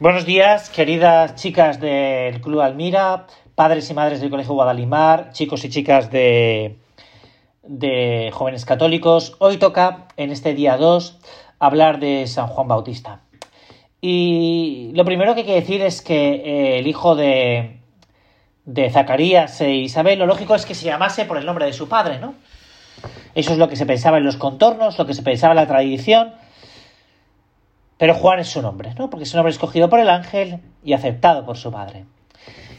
Buenos días, queridas chicas del Club Almira, padres y madres del Colegio Guadalimar, chicos y chicas de, de jóvenes católicos. Hoy toca, en este día 2, hablar de San Juan Bautista. Y lo primero que hay que decir es que eh, el hijo de, de Zacarías e Isabel, lo lógico es que se llamase por el nombre de su padre, ¿no? Eso es lo que se pensaba en los contornos, lo que se pensaba en la tradición pero Juan es su nombre, ¿no? Porque es un nombre escogido por el ángel y aceptado por su padre.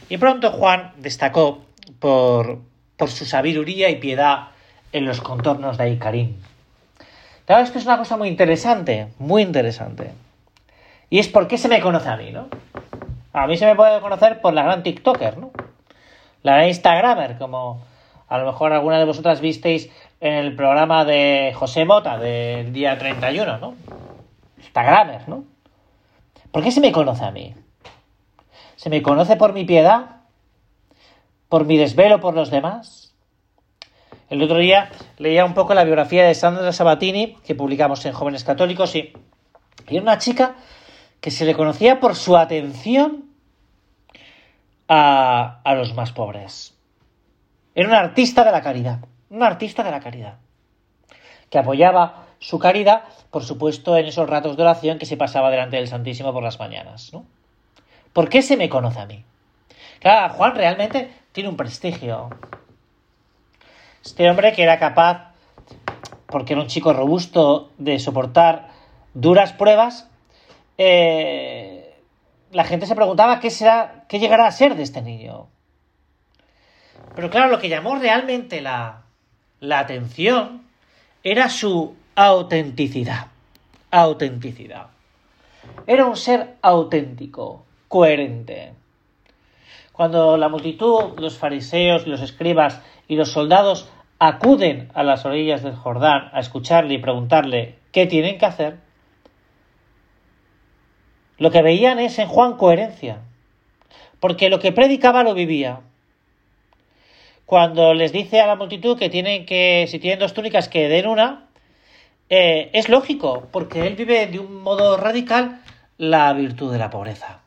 Y pronto Juan destacó por, por su sabiduría y piedad en los contornos de Icarín. Claro, esto es una cosa muy interesante, muy interesante. Y es por qué se me conoce a mí, ¿no? A mí se me puede conocer por la gran TikToker, ¿no? La gran Instagramer, como a lo mejor alguna de vosotras visteis en el programa de José Mota del día 31, ¿no? Instagramers, ¿no? ¿Por qué se me conoce a mí? ¿Se me conoce por mi piedad? ¿Por mi desvelo por los demás? El otro día leía un poco la biografía de Sandra Sabatini, que publicamos en Jóvenes Católicos, y, era una chica que se le conocía por su atención a, a los más pobres. Era una artista de la caridad, una artista de la caridad, que apoyaba su caridad, por supuesto, en esos ratos de oración que se pasaba delante del Santísimo por las mañanas. ¿no? ¿Por qué se me conoce a mí? Claro, Juan realmente tiene un prestigio. Este hombre que era capaz, porque era un chico robusto, de soportar duras pruebas, eh, la gente se preguntaba qué será, qué llegará a ser de este niño. Pero claro, lo que llamó realmente la, la atención era su autenticidad. Autenticidad. Era un ser auténtico, coherente. Cuando la multitud, los fariseos, los escribas y los soldados acuden a las orillas del Jordán a escucharle y preguntarle qué tienen que hacer, lo que veían es en Juan coherencia, porque lo que predicaba lo vivía. Cuando les dice a la multitud que tienen que, si tienen dos túnicas, que den una, eh, es lógico, porque él vive de un modo radical la virtud de la pobreza.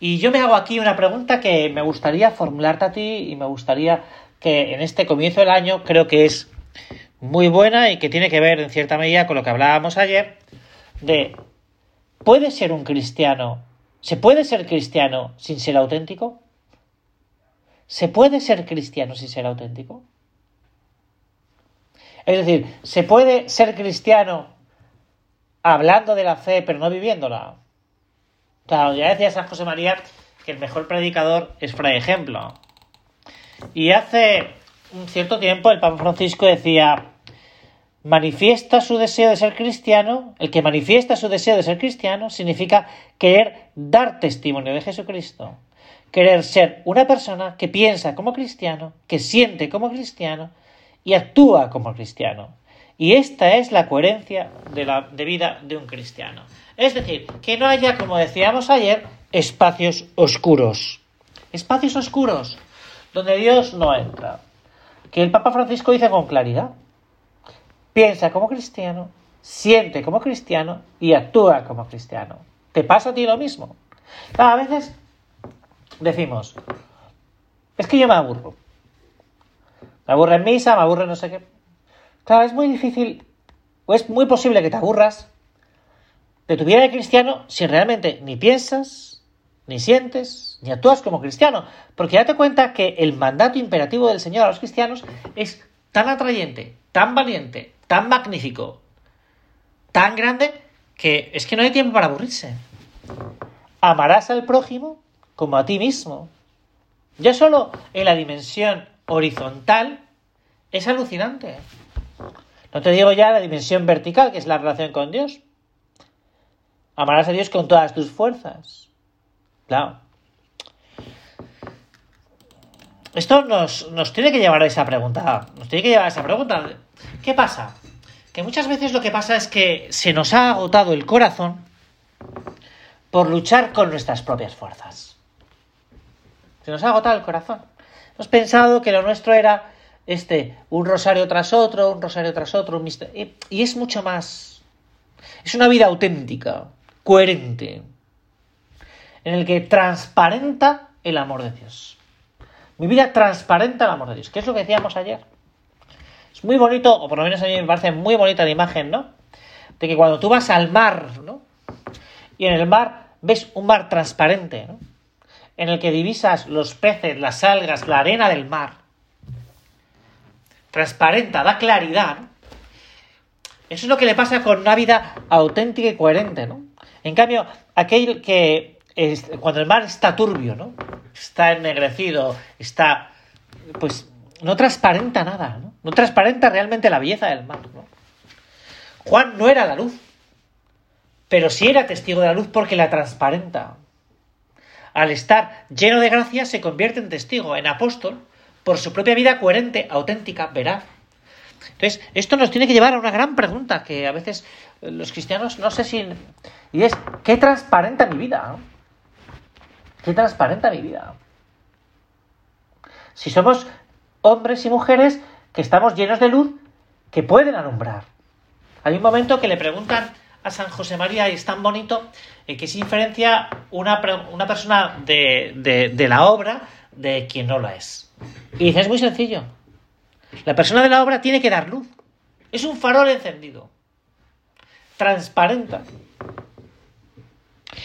Y yo me hago aquí una pregunta que me gustaría formularte a ti y me gustaría que en este comienzo del año creo que es muy buena y que tiene que ver en cierta medida con lo que hablábamos ayer de ¿puede ser un cristiano? ¿Se puede ser cristiano sin ser auténtico? ¿Se puede ser cristiano sin ser auténtico? Es decir, ¿se puede ser cristiano hablando de la fe pero no viviéndola? Claro, ya decía San José María que el mejor predicador es fray ejemplo. Y hace un cierto tiempo el Papa Francisco decía, manifiesta su deseo de ser cristiano, el que manifiesta su deseo de ser cristiano significa querer dar testimonio de Jesucristo, querer ser una persona que piensa como cristiano, que siente como cristiano y actúa como cristiano. Y esta es la coherencia de la de vida de un cristiano. Es decir, que no haya, como decíamos ayer, espacios oscuros. Espacios oscuros donde Dios no entra. Que el Papa Francisco dice con claridad. Piensa como cristiano, siente como cristiano y actúa como cristiano. ¿Te pasa a ti lo mismo? A veces decimos, es que yo me aburro. Me aburre en misa, me aburre no sé qué. Claro, es muy difícil, o es muy posible que te aburras de tu vida de cristiano si realmente ni piensas, ni sientes, ni actúas como cristiano. Porque date cuenta que el mandato imperativo del Señor a los cristianos es tan atrayente, tan valiente, tan magnífico, tan grande, que es que no hay tiempo para aburrirse. Amarás al prójimo como a ti mismo. Ya solo en la dimensión horizontal es alucinante. No te digo ya la dimensión vertical, que es la relación con Dios. Amarás a Dios con todas tus fuerzas. Claro. Esto nos, nos, tiene que llevar a esa pregunta. Nos tiene que llevar a esa pregunta. ¿Qué pasa? Que muchas veces lo que pasa es que se nos ha agotado el corazón por luchar con nuestras propias fuerzas. Se nos ha agotado el corazón. Hemos pensado que lo nuestro era este, un rosario tras otro, un rosario tras otro, un y, y es mucho más. Es una vida auténtica, coherente. en el que transparenta el amor de Dios. Mi vida transparenta el amor de Dios, que es lo que decíamos ayer. Es muy bonito, o por lo menos a mí me parece muy bonita la imagen, ¿no? De que cuando tú vas al mar, ¿no? Y en el mar ves un mar transparente, ¿no? En el que divisas los peces, las algas, la arena del mar. Transparenta, da claridad. Eso es lo que le pasa con una vida auténtica y coherente, ¿no? En cambio, aquel que es, cuando el mar está turbio, ¿no? Está ennegrecido, está, pues, no transparenta nada, ¿no? No transparenta realmente la belleza del mar, ¿no? Juan no era la luz, pero sí era testigo de la luz porque la transparenta. Al estar lleno de gracia se convierte en testigo, en apóstol, por su propia vida coherente, auténtica, veraz. Entonces, esto nos tiene que llevar a una gran pregunta que a veces los cristianos no sé si... Y es, ¿qué transparenta mi vida? ¿Qué transparenta mi vida? Si somos hombres y mujeres que estamos llenos de luz, que pueden alumbrar. Hay un momento que le preguntan a San José María, y es tan bonito, eh, que se diferencia una, una persona de, de, de la obra de quien no lo es. Y dice, es muy sencillo. La persona de la obra tiene que dar luz. Es un farol encendido. Transparenta.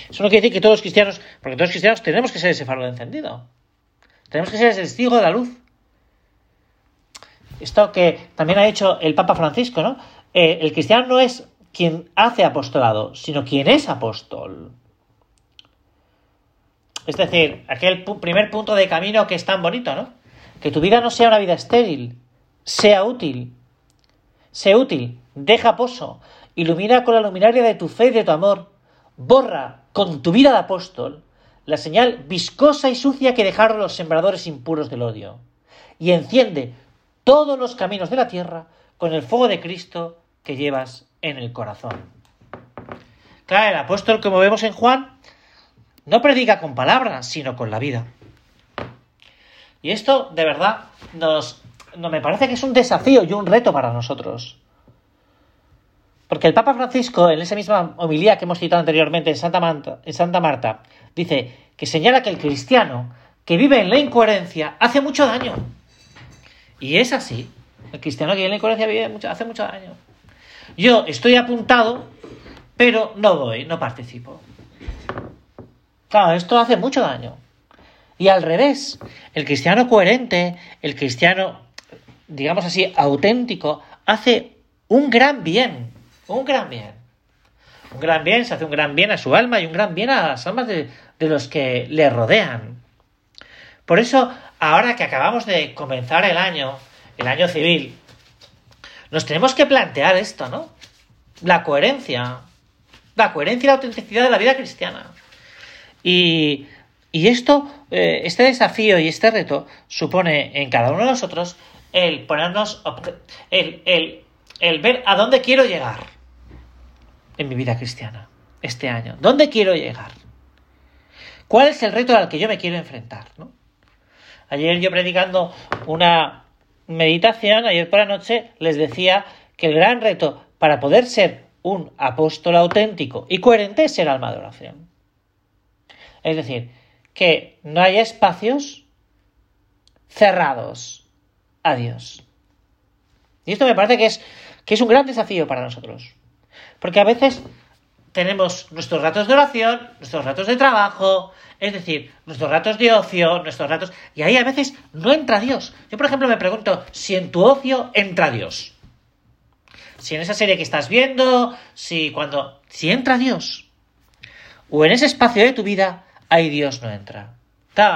Eso no quiere decir que todos los cristianos, porque todos los cristianos tenemos que ser ese farol encendido. Tenemos que ser ese testigo de la luz. Esto que también ha dicho el Papa Francisco, ¿no? Eh, el cristiano no es quien hace apostolado, sino quien es apóstol. Es decir, aquel primer punto de camino que es tan bonito, ¿no? Que tu vida no sea una vida estéril, sea útil. Sé útil, deja pozo, ilumina con la luminaria de tu fe y de tu amor, borra con tu vida de apóstol la señal viscosa y sucia que dejaron los sembradores impuros del odio, y enciende todos los caminos de la tierra con el fuego de Cristo que llevas en el corazón. Claro, el apóstol, como vemos en Juan, no predica con palabras, sino con la vida. Y esto, de verdad, nos, no, me parece que es un desafío y un reto para nosotros. Porque el Papa Francisco, en esa misma homilía que hemos citado anteriormente en Santa, Marta, en Santa Marta, dice que señala que el cristiano que vive en la incoherencia hace mucho daño. Y es así. El cristiano que vive en la incoherencia vive hace mucho daño. Yo estoy apuntado, pero no voy, no participo. Claro, esto hace mucho daño. Y al revés, el cristiano coherente, el cristiano, digamos así, auténtico, hace un gran bien, un gran bien. Un gran bien, se hace un gran bien a su alma y un gran bien a las almas de, de los que le rodean. Por eso, ahora que acabamos de comenzar el año, el año civil, nos tenemos que plantear esto, ¿no? La coherencia. La coherencia y la autenticidad de la vida cristiana. Y, y esto, eh, este desafío y este reto supone en cada uno de nosotros el ponernos, el, el, el ver a dónde quiero llegar en mi vida cristiana este año. ¿Dónde quiero llegar? ¿Cuál es el reto al que yo me quiero enfrentar? ¿no? Ayer yo predicando una meditación, ayer por la noche, les decía que el gran reto para poder ser un apóstol auténtico y coherente es ser alma de oración. Es decir, que no haya espacios cerrados a Dios. Y esto me parece que es, que es un gran desafío para nosotros. Porque a veces tenemos nuestros ratos de oración, nuestros ratos de trabajo, es decir, nuestros ratos de ocio, nuestros ratos... Y ahí a veces no entra Dios. Yo, por ejemplo, me pregunto si en tu ocio entra Dios. Si en esa serie que estás viendo, si cuando... Si entra Dios. O en ese espacio de tu vida, ahí Dios no entra.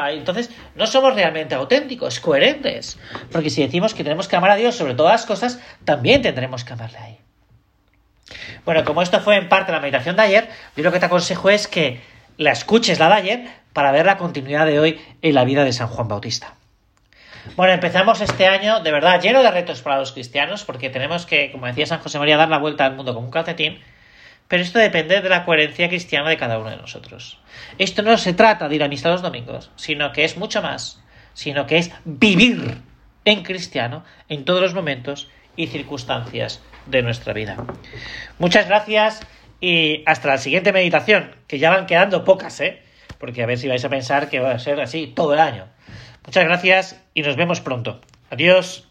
Entonces, no somos realmente auténticos, coherentes. Porque si decimos que tenemos que amar a Dios sobre todas las cosas, también tendremos que amarle ahí. Bueno, como esto fue en parte la meditación de ayer, yo lo que te aconsejo es que la escuches la de ayer para ver la continuidad de hoy en la vida de San Juan Bautista. Bueno, empezamos este año de verdad lleno de retos para los cristianos, porque tenemos que, como decía San José María, dar la vuelta al mundo como un calcetín, pero esto depende de la coherencia cristiana de cada uno de nosotros. Esto no se trata de ir a misa los domingos, sino que es mucho más, sino que es vivir en cristiano en todos los momentos y circunstancias de nuestra vida. Muchas gracias y hasta la siguiente meditación, que ya van quedando pocas, ¿eh? porque a ver si vais a pensar que va a ser así todo el año. Muchas gracias y nos vemos pronto. Adiós.